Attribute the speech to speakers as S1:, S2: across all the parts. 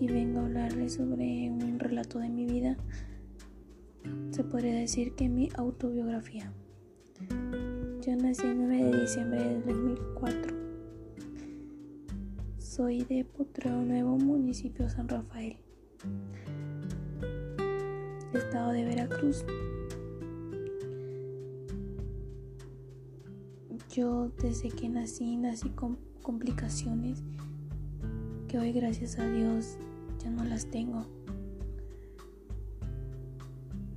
S1: Y vengo a hablarles sobre un relato de mi vida. Se podría decir que mi autobiografía. Yo nací el 9 de diciembre del 2004. Soy de Potrero Nuevo, municipio San Rafael, estado de Veracruz. Yo desde que nací nací con complicaciones que hoy gracias a Dios ya no las tengo.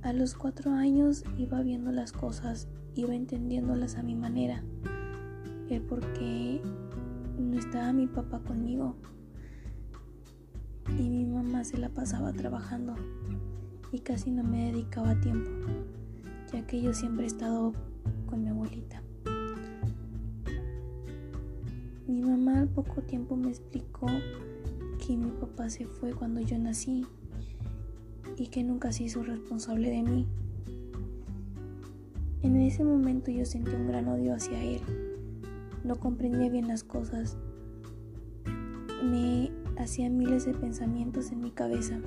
S1: A los cuatro años iba viendo las cosas, iba entendiéndolas a mi manera, el por qué no estaba mi papá conmigo y mi mamá se la pasaba trabajando y casi no me dedicaba tiempo, ya que yo siempre he estado con mi abuelita. Mi mamá al poco tiempo me explicó que mi papá se fue cuando yo nací y que nunca se hizo responsable de mí. En ese momento yo sentí un gran odio hacia él. No comprendía bien las cosas. Me hacía miles de pensamientos en mi cabeza.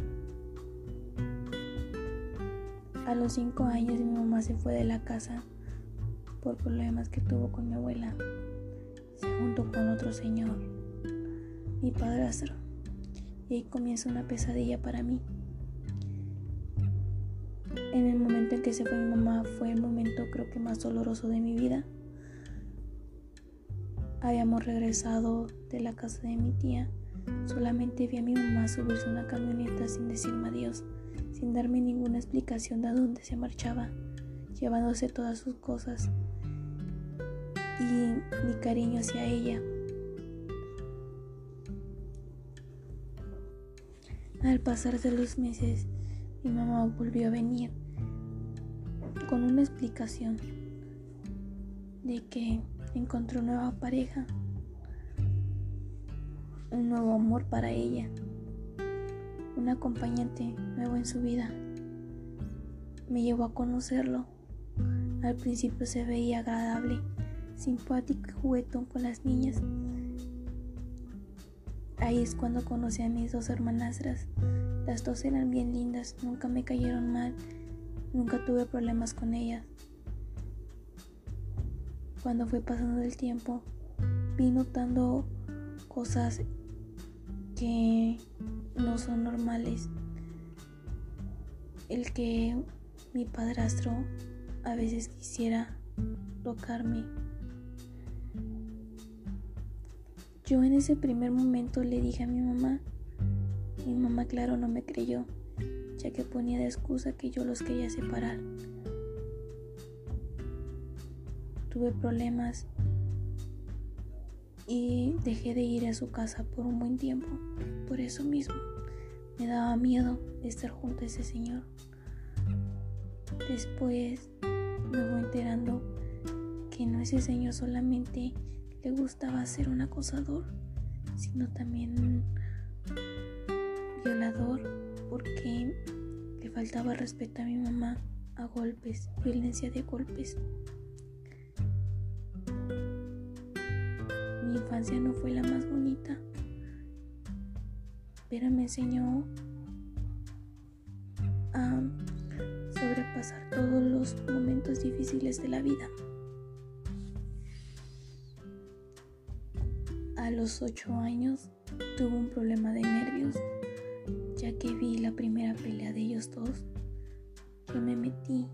S1: A los cinco años mi mamá se fue de la casa por problemas que tuvo con mi abuela junto con otro señor, mi padrastro. Y ahí comienza una pesadilla para mí. En el momento en que se fue mi mamá fue el momento creo que más doloroso de mi vida. Habíamos regresado de la casa de mi tía. Solamente vi a mi mamá subirse a una camioneta sin decirme adiós, sin darme ninguna explicación de a dónde se marchaba, llevándose todas sus cosas y mi cariño hacia ella. Al pasar de los meses, mi mamá volvió a venir con una explicación de que encontró nueva pareja, un nuevo amor para ella, un acompañante nuevo en su vida. Me llevó a conocerlo. Al principio se veía agradable simpático y juguetón con las niñas. Ahí es cuando conocí a mis dos hermanastras. Las dos eran bien lindas, nunca me cayeron mal, nunca tuve problemas con ellas. Cuando fue pasando el tiempo, vi notando cosas que no son normales. El que mi padrastro a veces quisiera tocarme Yo en ese primer momento le dije a mi mamá. Mi mamá claro no me creyó, ya que ponía de excusa que yo los quería separar. Tuve problemas y dejé de ir a su casa por un buen tiempo. Por eso mismo me daba miedo estar junto a ese señor. Después me voy enterando que no ese señor solamente gustaba ser un acosador, sino también violador porque le faltaba respeto a mi mamá a golpes, violencia de golpes. Mi infancia no fue la más bonita, pero me enseñó a sobrepasar todos los momentos difíciles de la vida. A los 8 años tuve un problema de nervios, ya que vi la primera pelea de ellos dos. Yo me metí,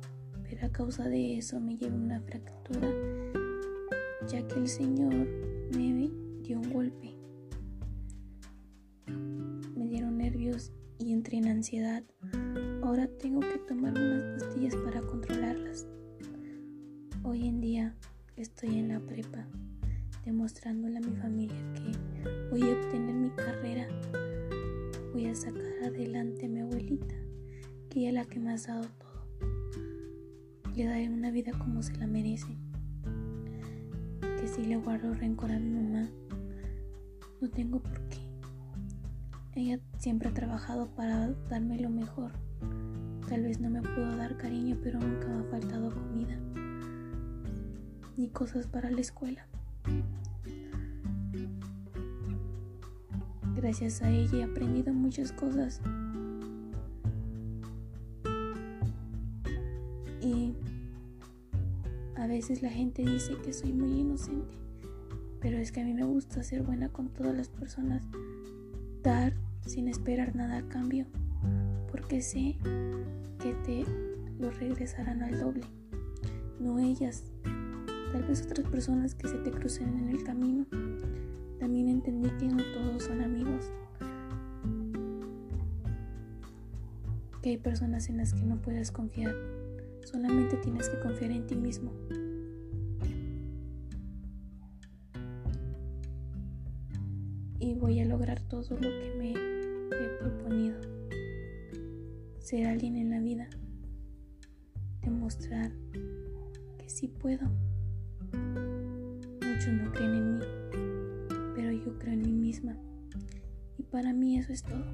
S1: pero a causa de eso me llevé una fractura, ya que el señor me dio un golpe. Me dieron nervios y entré en ansiedad. Ahora tengo que tomar unas pastillas para controlarlas. Hoy en día estoy en la prepa demostrándole a mi familia que voy a obtener mi carrera, voy a sacar adelante a mi abuelita, que ella es la que me ha dado todo. Le daré una vida como se la merece. Que si le guardo rencor a mi mamá, no tengo por qué. Ella siempre ha trabajado para darme lo mejor. Tal vez no me pudo dar cariño, pero nunca me ha faltado comida ni cosas para la escuela. Gracias a ella he aprendido muchas cosas. Y a veces la gente dice que soy muy inocente, pero es que a mí me gusta ser buena con todas las personas, dar sin esperar nada a cambio, porque sé que te lo regresarán al doble, no ellas, tal vez otras personas que se te crucen en el camino. También entendí que no todos son amigos, que hay personas en las que no puedes confiar, solamente tienes que confiar en ti mismo. Y voy a lograr todo lo que me he proponido. Ser alguien en la vida. Demostrar que sí puedo. Muchos no creen en mí, pero yo creo en mí misma. Y para mí eso es todo.